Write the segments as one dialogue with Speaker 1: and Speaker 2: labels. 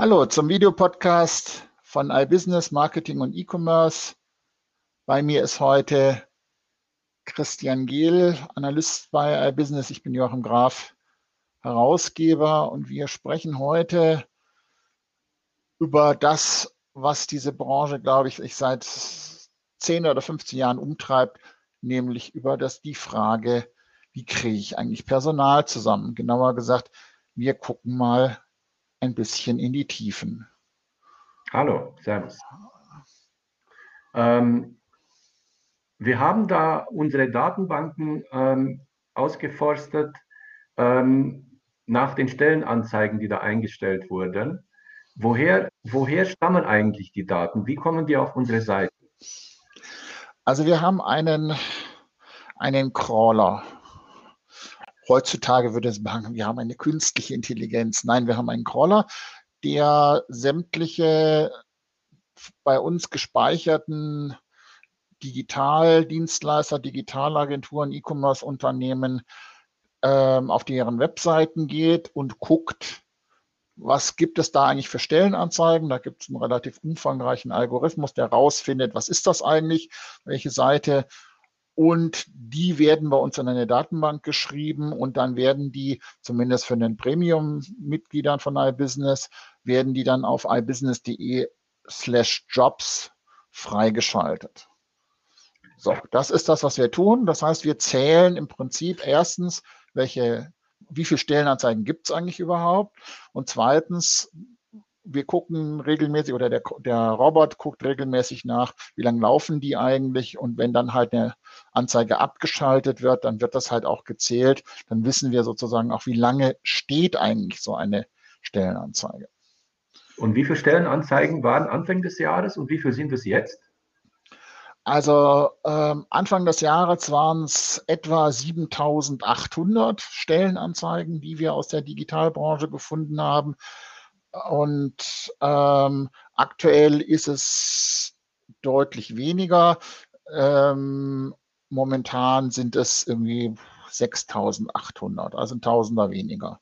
Speaker 1: Hallo zum Videopodcast von iBusiness Marketing und E-Commerce. Bei mir ist heute Christian Gehl, Analyst bei iBusiness. Ich bin Joachim Graf, Herausgeber und wir sprechen heute über das, was diese Branche, glaube ich, ich seit 10 oder 15 Jahren umtreibt, nämlich über das die Frage, wie kriege ich eigentlich Personal zusammen? Genauer gesagt, wir gucken mal ein bisschen in die Tiefen.
Speaker 2: Hallo, Servus. Ähm, wir haben da unsere Datenbanken ähm, ausgeforstet ähm, nach den Stellenanzeigen, die da eingestellt wurden. Woher, woher stammen eigentlich die Daten? Wie kommen die auf unsere Seite?
Speaker 1: Also wir haben einen, einen Crawler Heutzutage würde es sagen, wir haben eine künstliche Intelligenz. Nein, wir haben einen Crawler, der sämtliche bei uns gespeicherten Digitaldienstleister, Digitalagenturen, E-Commerce-Unternehmen ähm, auf deren Webseiten geht und guckt, was gibt es da eigentlich für Stellenanzeigen? Da gibt es einen relativ umfangreichen Algorithmus, der rausfindet, was ist das eigentlich, welche Seite und die werden bei uns in eine Datenbank geschrieben und dann werden die, zumindest für den Premium-Mitgliedern von iBusiness, werden die dann auf ibusiness.de slash jobs freigeschaltet. So, das ist das, was wir tun. Das heißt, wir zählen im Prinzip erstens, welche, wie viele Stellenanzeigen gibt es eigentlich überhaupt? Und zweitens, wir gucken regelmäßig oder der, der Robot guckt regelmäßig nach, wie lange laufen die eigentlich und wenn dann halt eine Anzeige abgeschaltet wird, dann wird das halt auch gezählt. Dann wissen wir sozusagen auch, wie lange steht eigentlich so eine Stellenanzeige.
Speaker 2: Und wie viele Stellenanzeigen waren Anfang des Jahres und wie viele sind es jetzt?
Speaker 1: Also ähm, Anfang des Jahres waren es etwa 7800 Stellenanzeigen, die wir aus der Digitalbranche gefunden haben. Und ähm, aktuell ist es deutlich weniger. Ähm, momentan sind es irgendwie 6800, also ein Tausender weniger.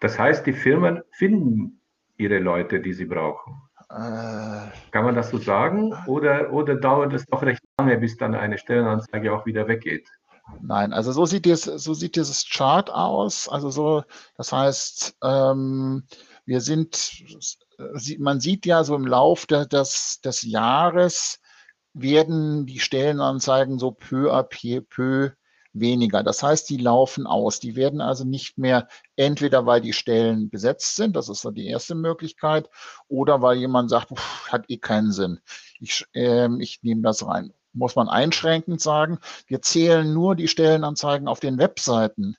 Speaker 2: Das heißt, die Firmen finden ihre Leute, die sie brauchen. Äh, Kann man das so sagen? Oder, oder dauert es doch recht lange, bis dann eine Stellenanzeige auch wieder weggeht?
Speaker 1: Nein, also so sieht, dies, so sieht dieses Chart aus. Also so, das heißt, ähm, wir sind, man sieht ja so im Lauf des, des Jahres werden die Stellenanzeigen so peu à peu, peu weniger. Das heißt, die laufen aus. Die werden also nicht mehr entweder, weil die Stellen besetzt sind, das ist so die erste Möglichkeit, oder weil jemand sagt, hat eh keinen Sinn. Ich, äh, ich nehme das rein muss man einschränkend sagen, wir zählen nur die Stellenanzeigen auf den Webseiten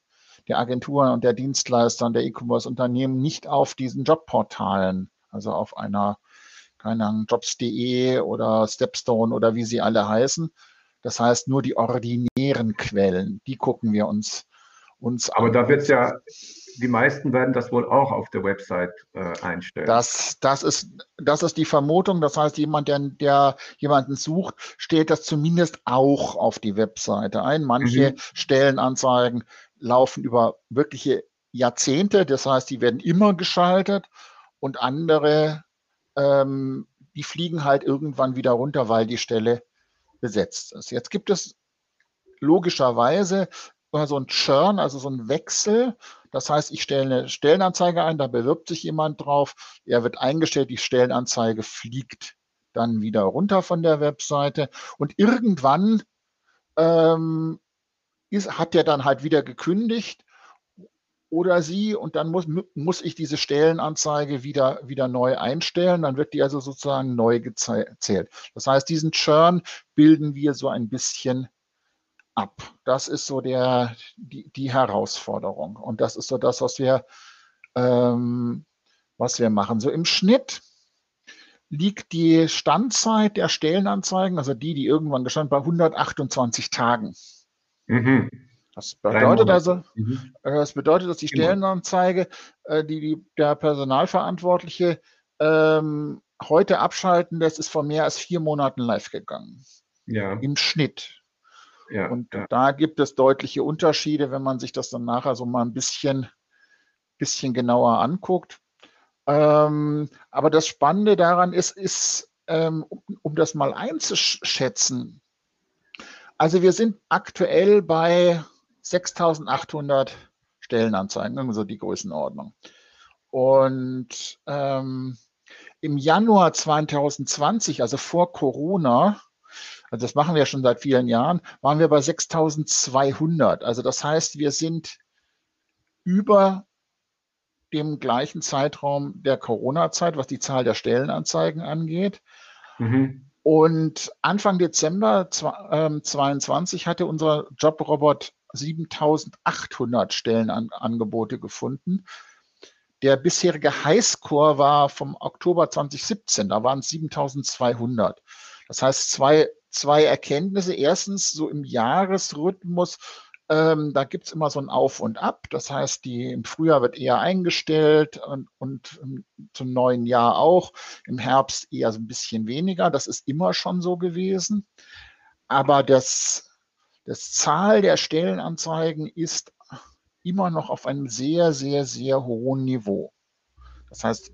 Speaker 1: der Agenturen und der Dienstleister und der E-Commerce-Unternehmen, nicht auf diesen Jobportalen, also auf einer, keine Ahnung, jobs.de oder Stepstone oder wie sie alle heißen. Das heißt, nur die ordinären Quellen, die gucken wir uns, uns
Speaker 2: Aber an. da wird es ja die meisten werden das wohl auch auf der Website äh, einstellen.
Speaker 1: Das, das, ist, das ist die Vermutung. Das heißt, jemand, der, der jemanden sucht, stellt das zumindest auch auf die Webseite ein. Manche mhm. Stellenanzeigen laufen über wirkliche Jahrzehnte. Das heißt, die werden immer geschaltet und andere, ähm, die fliegen halt irgendwann wieder runter, weil die Stelle besetzt ist. Jetzt gibt es logischerweise so ein Churn, also so ein Wechsel das heißt, ich stelle eine Stellenanzeige ein, da bewirbt sich jemand drauf, er wird eingestellt, die Stellenanzeige fliegt dann wieder runter von der Webseite und irgendwann ähm, ist, hat der dann halt wieder gekündigt oder sie und dann muss, muss ich diese Stellenanzeige wieder, wieder neu einstellen. Dann wird die also sozusagen neu gezählt. Das heißt, diesen Churn bilden wir so ein bisschen ab. Das ist so der, die, die Herausforderung. Und das ist so das, was wir, ähm, was wir machen. So im Schnitt liegt die Standzeit der Stellenanzeigen, also die, die irgendwann gestanden, bei 128 Tagen. Mhm. Das bedeutet also, mhm. Äh, das bedeutet, dass die genau. Stellenanzeige, äh, die, die der Personalverantwortliche ähm, heute abschalten lässt, ist vor mehr als vier Monaten live gegangen. Ja. Im Schnitt. Ja, und ja. da gibt es deutliche Unterschiede, wenn man sich das dann nachher so mal ein bisschen, bisschen genauer anguckt. Ähm, aber das Spannende daran ist, ist ähm, um, um das mal einzuschätzen, also wir sind aktuell bei 6.800 Stellenanzeigen, so die Größenordnung. Und ähm, im Januar 2020, also vor Corona, also das machen wir schon seit vielen Jahren, waren wir bei 6.200. Also das heißt, wir sind über dem gleichen Zeitraum der Corona-Zeit, was die Zahl der Stellenanzeigen angeht. Mhm. Und Anfang Dezember 2022 ähm, hatte unser Jobrobot 7800 Stellenangebote gefunden. Der bisherige Highscore war vom Oktober 2017, da waren es 7200. Das heißt, zwei, zwei Erkenntnisse. Erstens, so im Jahresrhythmus ähm, da gibt es immer so ein Auf und Ab. Das heißt, die, im Frühjahr wird eher eingestellt und, und zum neuen Jahr auch. Im Herbst eher so ein bisschen weniger. Das ist immer schon so gewesen. Aber das, das Zahl der Stellenanzeigen ist immer noch auf einem sehr, sehr, sehr hohen Niveau. Das heißt,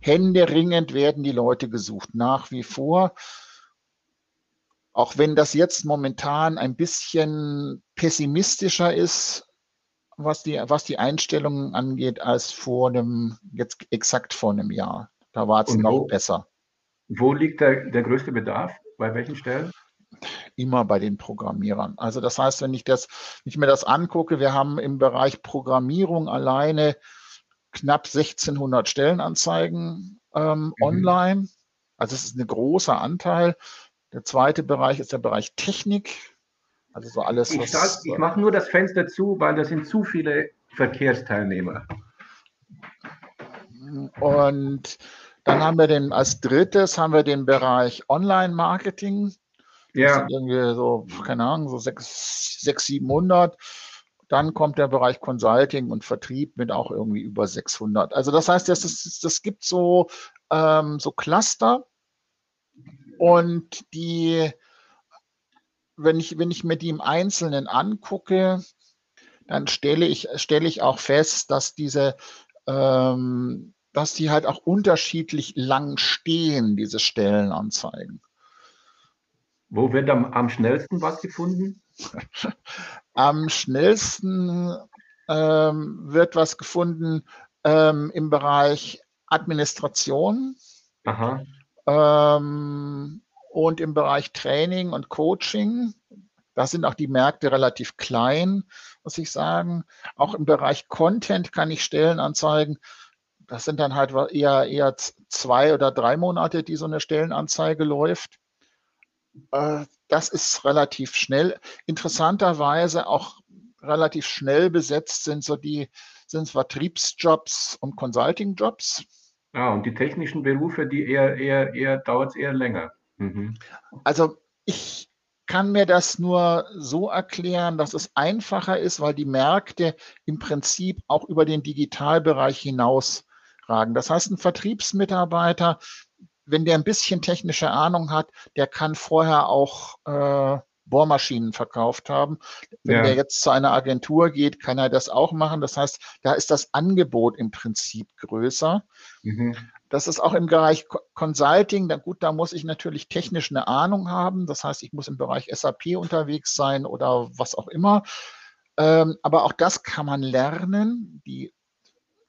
Speaker 1: händeringend werden die Leute gesucht, nach wie vor. Auch wenn das jetzt momentan ein bisschen pessimistischer ist, was die, was die Einstellungen angeht, als vor einem, jetzt exakt vor einem Jahr. Da war es noch besser.
Speaker 2: Wo liegt der, der größte Bedarf? Bei welchen Stellen?
Speaker 1: Immer bei den Programmierern. Also das heißt, wenn ich das, wenn ich mir das angucke, wir haben im Bereich Programmierung alleine knapp 1600 Stellenanzeigen ähm, mhm. online. Also es ist ein großer Anteil. Der zweite Bereich ist der Bereich Technik. Also so alles,
Speaker 2: ich was. ich mache nur das Fenster zu, weil da sind zu viele Verkehrsteilnehmer.
Speaker 1: Und dann haben wir den, als drittes haben wir den Bereich Online-Marketing. Ja. sind irgendwie so, keine Ahnung, so 600, 700. Dann kommt der Bereich Consulting und Vertrieb mit auch irgendwie über 600. Also das heißt, das, ist, das gibt so, ähm, so Cluster und die, wenn ich, wenn ich mir die im Einzelnen angucke, dann stelle ich, stelle ich auch fest, dass diese, ähm, dass die halt auch unterschiedlich lang stehen, diese Stellenanzeigen.
Speaker 2: Wo wird am, am schnellsten was gefunden?
Speaker 1: am schnellsten ähm, wird was gefunden ähm, im Bereich Administration. Aha. Ähm, und im Bereich Training und Coaching, da sind auch die Märkte relativ klein, muss ich sagen. Auch im Bereich Content kann ich Stellenanzeigen. Das sind dann halt eher, eher zwei oder drei Monate, die so eine Stellenanzeige läuft. Äh, das ist relativ schnell. Interessanterweise auch relativ schnell besetzt sind so die sind Vertriebsjobs und Consultingjobs.
Speaker 2: Ja, und die technischen Berufe, die eher, eher, eher dauert es eher länger. Mhm.
Speaker 1: Also ich kann mir das nur so erklären, dass es einfacher ist, weil die Märkte im Prinzip auch über den Digitalbereich hinaus ragen. Das heißt, ein Vertriebsmitarbeiter, wenn der ein bisschen technische Ahnung hat, der kann vorher auch äh, Bohrmaschinen verkauft haben. Wenn ja. der jetzt zu einer Agentur geht, kann er das auch machen. Das heißt, da ist das Angebot im Prinzip größer. Mhm. Das ist auch im Bereich Consulting, da, gut, da muss ich natürlich technisch eine Ahnung haben. Das heißt, ich muss im Bereich SAP unterwegs sein oder was auch immer. Ähm, aber auch das kann man lernen. Die,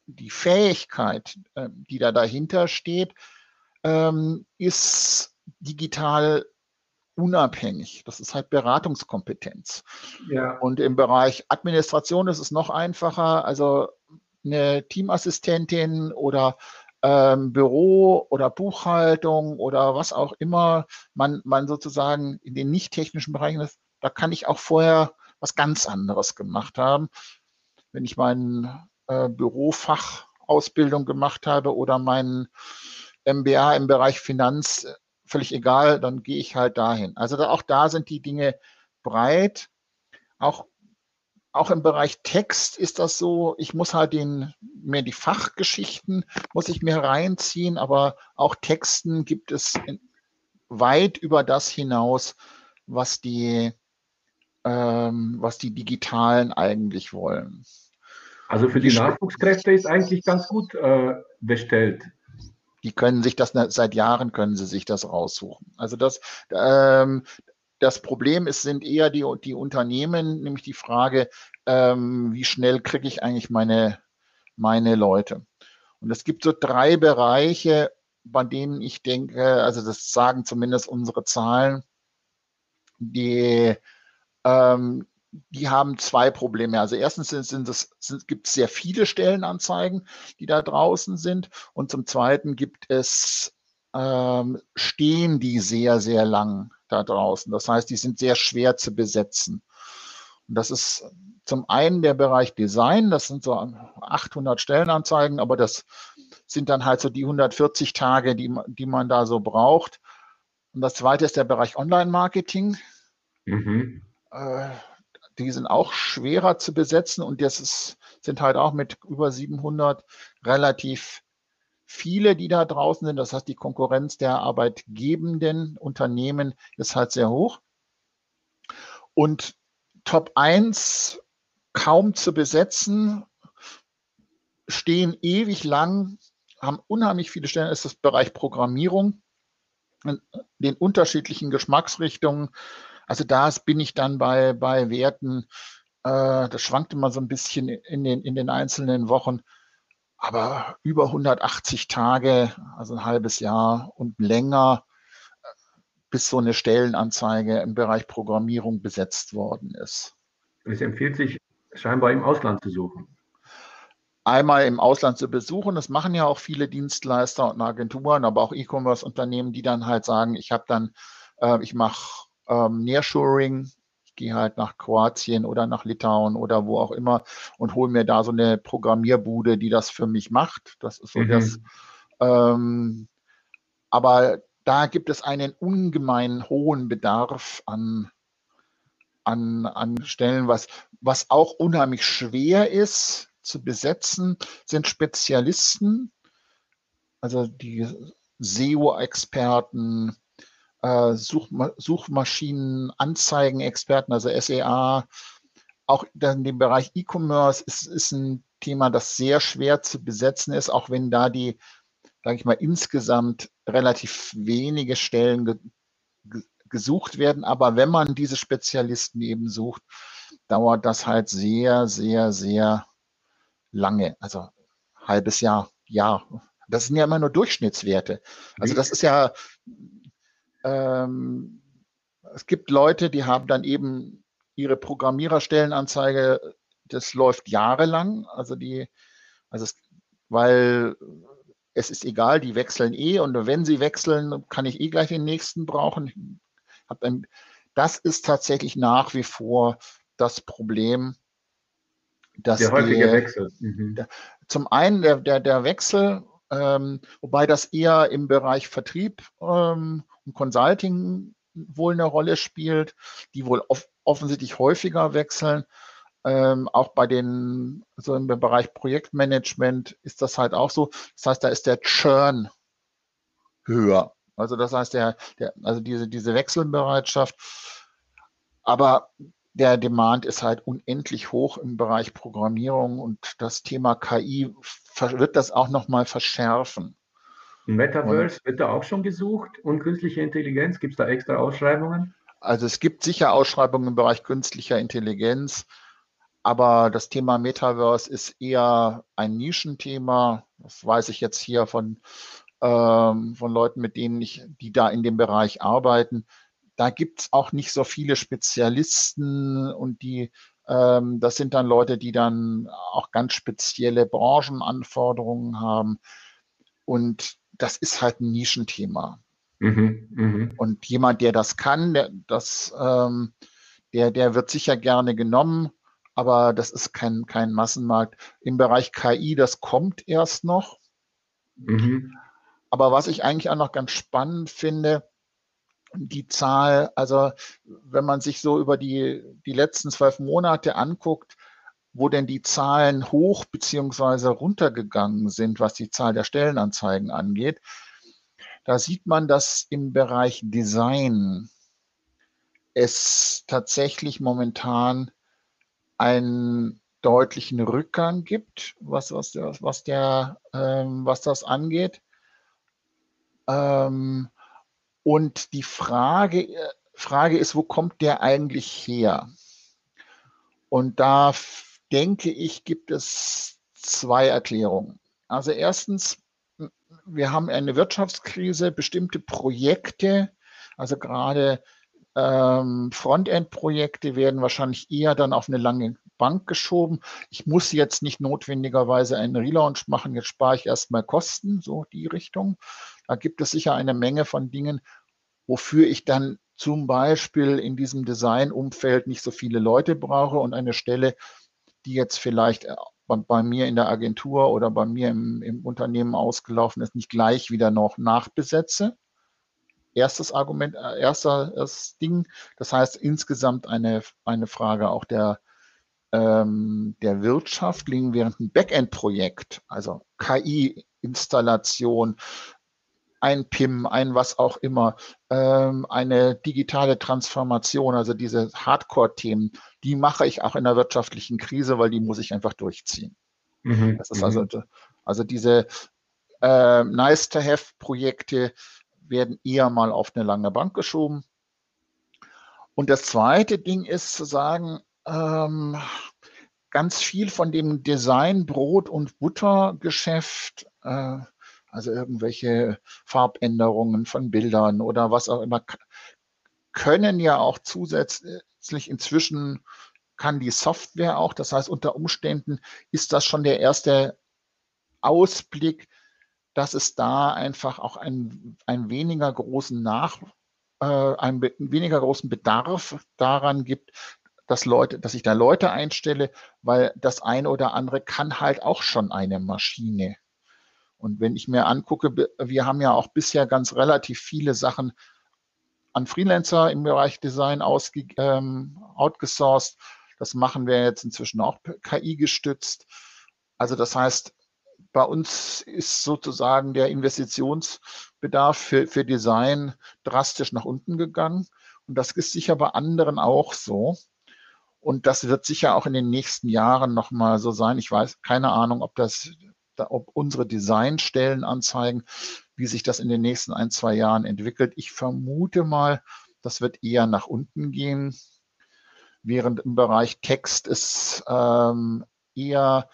Speaker 1: die Fähigkeit, äh, die da dahinter steht, ähm, ist digital unabhängig. Das ist halt Beratungskompetenz. Ja. Und im Bereich Administration ist es noch einfacher. Also eine Teamassistentin oder ähm, Büro oder Buchhaltung oder was auch immer man, man sozusagen in den nicht technischen Bereichen ist, da kann ich auch vorher was ganz anderes gemacht haben. Wenn ich meinen äh, Bürofachausbildung gemacht habe oder meinen MBA im Bereich Finanz, völlig egal, dann gehe ich halt dahin. Also da, auch da sind die Dinge breit. Auch, auch im Bereich Text ist das so, ich muss halt den, mehr die Fachgeschichten, muss ich mir reinziehen, aber auch Texten gibt es weit über das hinaus, was die, ähm, was die Digitalen eigentlich wollen.
Speaker 2: Also für die, die Nachwuchskräfte ist eigentlich ganz gut äh, bestellt.
Speaker 1: Die können sich das seit Jahren können sie sich das raussuchen. Also das, ähm, das Problem ist, sind eher die, die Unternehmen, nämlich die Frage, ähm, wie schnell kriege ich eigentlich meine, meine Leute. Und es gibt so drei Bereiche, bei denen ich denke, also das sagen zumindest unsere Zahlen, die, ähm, die haben zwei Probleme. Also erstens sind, sind es, sind, gibt es sehr viele Stellenanzeigen, die da draußen sind. Und zum Zweiten gibt es, ähm, stehen die sehr, sehr lang da draußen. Das heißt, die sind sehr schwer zu besetzen. Und das ist zum einen der Bereich Design, das sind so 800 Stellenanzeigen, aber das sind dann halt so die 140 Tage, die, die man da so braucht. Und das zweite ist der Bereich Online-Marketing. Mhm. Äh, die sind auch schwerer zu besetzen und das ist, sind halt auch mit über 700 relativ viele, die da draußen sind. Das heißt, die Konkurrenz der arbeitgebenden Unternehmen ist halt sehr hoch. Und Top 1 kaum zu besetzen, stehen ewig lang, haben unheimlich viele Stellen, ist das Bereich Programmierung in den unterschiedlichen Geschmacksrichtungen. Also da bin ich dann bei, bei Werten, äh, das schwankt immer so ein bisschen in den, in den einzelnen Wochen, aber über 180 Tage, also ein halbes Jahr und länger, bis so eine Stellenanzeige im Bereich Programmierung besetzt worden ist.
Speaker 2: Es empfiehlt sich scheinbar im Ausland zu suchen.
Speaker 1: Einmal im Ausland zu besuchen, das machen ja auch viele Dienstleister und Agenturen, aber auch E-Commerce-Unternehmen, die dann halt sagen, ich habe dann, äh, ich mache ähm, Nearshoring, ich gehe halt nach Kroatien oder nach Litauen oder wo auch immer und hole mir da so eine Programmierbude, die das für mich macht. Das ist so mhm. das. Ähm, aber da gibt es einen ungemein hohen Bedarf an an, an Stellen. Was, was auch unheimlich schwer ist zu besetzen, sind Spezialisten, also die SEO-Experten, äh, Suchma Suchmaschinen, Anzeigenexperten, also SEA. Auch in dem Bereich E-Commerce ist, ist ein Thema, das sehr schwer zu besetzen ist, auch wenn da die, sage ich mal, insgesamt relativ wenige Stellen gesucht werden. Aber wenn man diese Spezialisten eben sucht, dauert das halt sehr, sehr, sehr lange. Also halbes Jahr, Jahr. Das sind ja immer nur Durchschnittswerte. Also das ist ja, ähm, es gibt Leute, die haben dann eben ihre Programmiererstellenanzeige, das läuft jahrelang. Also die, also es, weil es ist egal, die wechseln eh und wenn sie wechseln, kann ich eh gleich den nächsten brauchen ein, das ist tatsächlich nach wie vor das Problem, dass
Speaker 2: der häufige die, Wechsel. Mhm.
Speaker 1: Der, zum einen der, der, der Wechsel, ähm, wobei das eher im Bereich Vertrieb ähm, und Consulting wohl eine Rolle spielt, die wohl off offensichtlich häufiger wechseln. Ähm, auch bei den, so im Bereich Projektmanagement ist das halt auch so. Das heißt, da ist der Churn höher. Also das heißt, der, der, also diese, diese Wechselbereitschaft, aber der Demand ist halt unendlich hoch im Bereich Programmierung und das Thema KI wird das auch nochmal verschärfen.
Speaker 2: Metaverse und, wird da auch schon gesucht und künstliche Intelligenz, gibt es da extra Ausschreibungen?
Speaker 1: Also es gibt sicher Ausschreibungen im Bereich künstlicher Intelligenz, aber das Thema Metaverse ist eher ein Nischenthema. Das weiß ich jetzt hier von ähm, von Leuten, mit denen ich, die da in dem Bereich arbeiten. Da gibt es auch nicht so viele Spezialisten und die, ähm, das sind dann Leute, die dann auch ganz spezielle Branchenanforderungen haben. Und das ist halt ein Nischenthema. Mhm, mh. Und jemand, der das kann, der, das, ähm, der, der wird sicher gerne genommen, aber das ist kein, kein Massenmarkt. Im Bereich KI, das kommt erst noch. Mhm. Aber was ich eigentlich auch noch ganz spannend finde, die Zahl, also wenn man sich so über die, die letzten zwölf Monate anguckt, wo denn die Zahlen hoch beziehungsweise runtergegangen sind, was die Zahl der Stellenanzeigen angeht, da sieht man, dass im Bereich Design es tatsächlich momentan ein deutlichen Rückgang gibt, was, was, der, was, der, ähm, was das angeht. Ähm, und die Frage, Frage ist, wo kommt der eigentlich her? Und da denke ich, gibt es zwei Erklärungen. Also erstens, wir haben eine Wirtschaftskrise, bestimmte Projekte, also gerade ähm, Frontend-Projekte werden wahrscheinlich eher dann auf eine lange Bank geschoben. Ich muss jetzt nicht notwendigerweise einen Relaunch machen, jetzt spare ich erstmal Kosten, so die Richtung. Da gibt es sicher eine Menge von Dingen, wofür ich dann zum Beispiel in diesem Design-Umfeld nicht so viele Leute brauche und eine Stelle, die jetzt vielleicht äh, bei, bei mir in der Agentur oder bei mir im, im Unternehmen ausgelaufen ist, nicht gleich wieder noch nachbesetze. Erstes Argument, äh, erstes Ding. Das heißt insgesamt eine, eine Frage auch der, ähm, der Wirtschaft liegen während ein Backend-Projekt, also KI-Installation, ein PIM, ein was auch immer, ähm, eine digitale Transformation, also diese Hardcore-Themen, die mache ich auch in der wirtschaftlichen Krise, weil die muss ich einfach durchziehen. Mhm. Das ist also, mhm. also diese äh, Nice-to-Have-Projekte werden eher mal auf eine lange Bank geschoben. Und das zweite Ding ist zu sagen, ähm, ganz viel von dem Design, Brot- und Buttergeschäft äh, also irgendwelche Farbänderungen von Bildern oder was auch immer, können ja auch zusätzlich inzwischen kann die Software auch. Das heißt, unter Umständen ist das schon der erste Ausblick, dass es da einfach auch einen, einen weniger großen Nach, äh, einen weniger großen Bedarf daran gibt, dass Leute, dass ich da Leute einstelle, weil das eine oder andere kann halt auch schon eine Maschine. Und wenn ich mir angucke, wir haben ja auch bisher ganz relativ viele Sachen an Freelancer im Bereich Design ausge, ähm, outgesourced. Das machen wir jetzt inzwischen auch KI gestützt. Also das heißt, bei uns ist sozusagen der Investitionsbedarf für, für Design drastisch nach unten gegangen. Und das ist sicher bei anderen auch so. Und das wird sicher auch in den nächsten Jahren nochmal so sein. Ich weiß keine Ahnung, ob das ob unsere Designstellen anzeigen, wie sich das in den nächsten ein, zwei Jahren entwickelt. Ich vermute mal, das wird eher nach unten gehen, während im Bereich Text es ähm, eher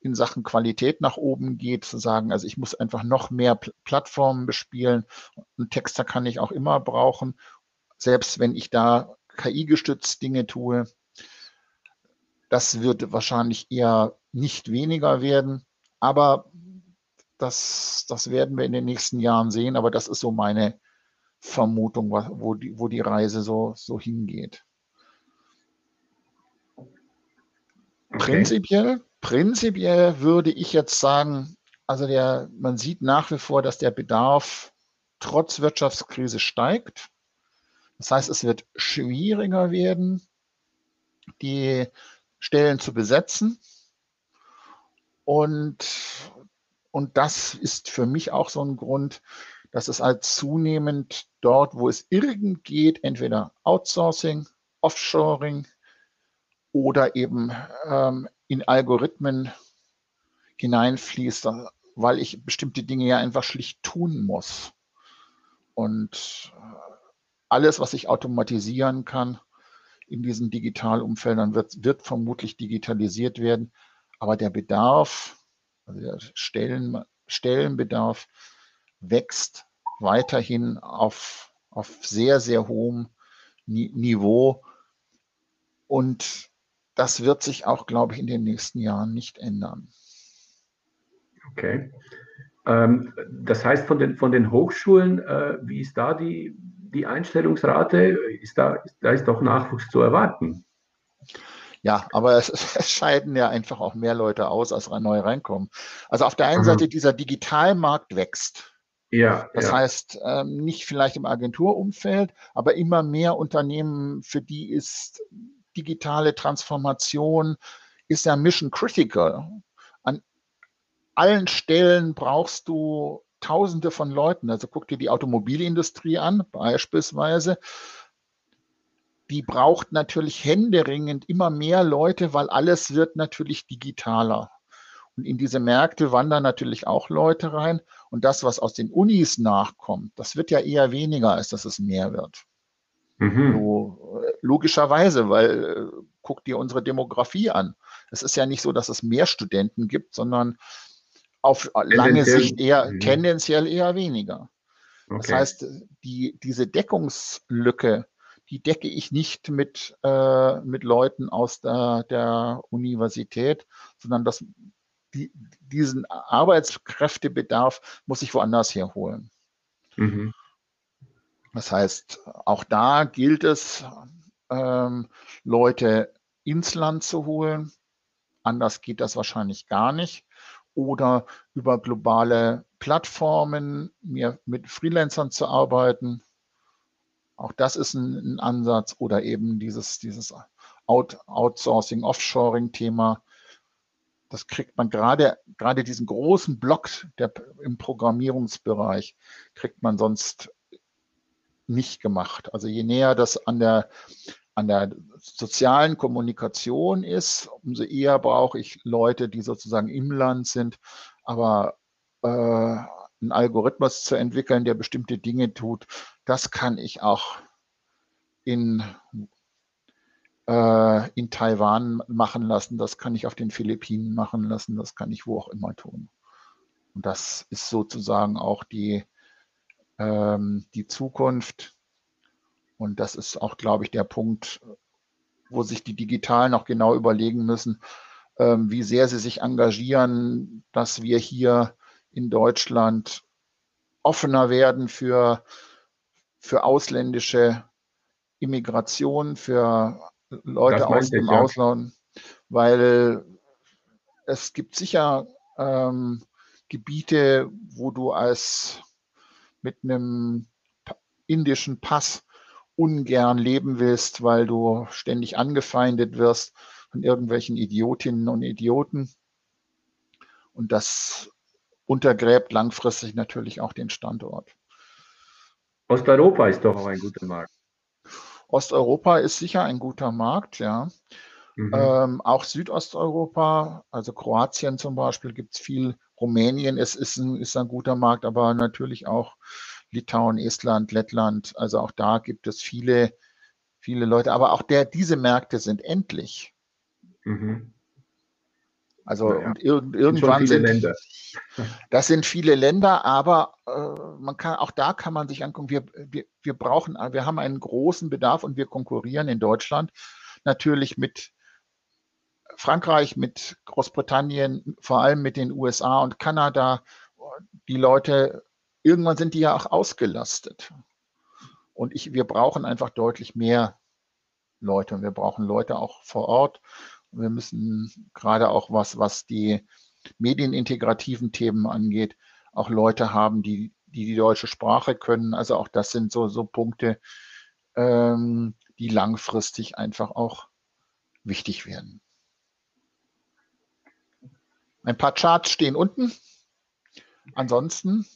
Speaker 1: in Sachen Qualität nach oben geht, zu sagen, also ich muss einfach noch mehr Pl Plattformen bespielen. Ein Texter kann ich auch immer brauchen, selbst wenn ich da KI-gestützt Dinge tue. Das wird wahrscheinlich eher nicht weniger werden. Aber das, das werden wir in den nächsten Jahren sehen. Aber das ist so meine Vermutung, wo die, wo die Reise so, so hingeht. Okay. Prinzipiell, prinzipiell würde ich jetzt sagen, also der, man sieht nach wie vor, dass der Bedarf trotz Wirtschaftskrise steigt. Das heißt, es wird schwieriger werden, die Stellen zu besetzen. Und, und das ist für mich auch so ein Grund, dass es halt zunehmend dort, wo es irgend geht, entweder Outsourcing, Offshoring oder eben ähm, in Algorithmen hineinfließt, weil ich bestimmte Dinge ja einfach schlicht tun muss. Und äh, alles, was ich automatisieren kann in diesen Digitalumfeldern, wird, wird vermutlich digitalisiert werden. Aber der Bedarf, also der Stellen, Stellenbedarf wächst weiterhin auf, auf sehr, sehr hohem Niveau. Und das wird sich auch, glaube ich, in den nächsten Jahren nicht ändern.
Speaker 2: Okay. Ähm, das heißt, von den, von den Hochschulen, äh, wie ist da die, die Einstellungsrate? Ist da, da ist doch Nachwuchs zu erwarten.
Speaker 1: Ja, aber es, es, scheiden ja einfach auch mehr Leute aus, als neu reinkommen. Also auf der einen mhm. Seite dieser Digitalmarkt wächst. Ja. Das ja. heißt, ähm, nicht vielleicht im Agenturumfeld, aber immer mehr Unternehmen, für die ist digitale Transformation, ist ja mission critical. An allen Stellen brauchst du Tausende von Leuten. Also guck dir die Automobilindustrie an, beispielsweise die braucht natürlich händeringend immer mehr Leute, weil alles wird natürlich digitaler. Und in diese Märkte wandern natürlich auch Leute rein. Und das, was aus den Unis nachkommt, das wird ja eher weniger, als dass es mehr wird. Mhm. So, äh, logischerweise, weil äh, guck dir unsere Demografie an. Es ist ja nicht so, dass es mehr Studenten gibt, sondern auf lange Sicht eher mhm. tendenziell eher weniger. Okay. Das heißt, die, diese Deckungslücke, die decke ich nicht mit, äh, mit Leuten aus der, der Universität, sondern das, die, diesen Arbeitskräftebedarf muss ich woanders herholen. Mhm. Das heißt, auch da gilt es, ähm, Leute ins Land zu holen. Anders geht das wahrscheinlich gar nicht. Oder über globale Plattformen mir mit Freelancern zu arbeiten. Auch das ist ein, ein Ansatz. Oder eben dieses, dieses Out, Outsourcing, Offshoring-Thema. Das kriegt man gerade, gerade diesen großen Block der, im Programmierungsbereich, kriegt man sonst nicht gemacht. Also je näher das an der, an der sozialen Kommunikation ist, umso eher brauche ich Leute, die sozusagen im Land sind. Aber äh, einen Algorithmus zu entwickeln, der bestimmte Dinge tut, das kann ich auch in, äh, in Taiwan machen lassen, das kann ich auf den Philippinen machen lassen, das kann ich wo auch immer tun. Und das ist sozusagen auch die, ähm, die Zukunft. Und das ist auch, glaube ich, der Punkt, wo sich die Digitalen auch genau überlegen müssen, ähm, wie sehr sie sich engagieren, dass wir hier in Deutschland offener werden für, für ausländische Immigration, für Leute aus dem ich, ja. Ausland, weil es gibt sicher ähm, Gebiete, wo du als mit einem indischen Pass ungern leben willst, weil du ständig angefeindet wirst von irgendwelchen Idiotinnen und Idioten. Und das untergräbt langfristig natürlich auch den Standort.
Speaker 2: Osteuropa ist doch auch ein guter Markt.
Speaker 1: Osteuropa ist sicher ein guter Markt, ja. Mhm. Ähm, auch Südosteuropa, also Kroatien zum Beispiel, gibt es viel Rumänien ist, ist, ein, ist ein guter Markt, aber natürlich auch Litauen, Estland, Lettland. Also auch da gibt es viele, viele Leute. Aber auch der, diese Märkte sind endlich. Mhm. Also ja, und irg irgendwann sind, Länder. das sind viele Länder, aber äh, man kann auch da kann man sich angucken. Wir, wir, wir brauchen, wir haben einen großen Bedarf und wir konkurrieren in Deutschland natürlich mit Frankreich, mit Großbritannien, vor allem mit den USA und Kanada, die Leute, irgendwann sind die ja auch ausgelastet. Und ich, wir brauchen einfach deutlich mehr Leute und wir brauchen Leute auch vor Ort. Und wir müssen gerade auch was, was die medienintegrativen Themen angeht, auch Leute haben, die, die die deutsche Sprache können. Also auch das sind so, so Punkte, ähm, die langfristig einfach auch wichtig werden. Ein paar Charts stehen unten. Ansonsten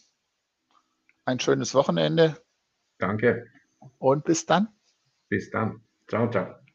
Speaker 1: ein schönes Wochenende.
Speaker 2: Danke.
Speaker 1: Und bis dann.
Speaker 2: Bis dann. Ciao, ciao.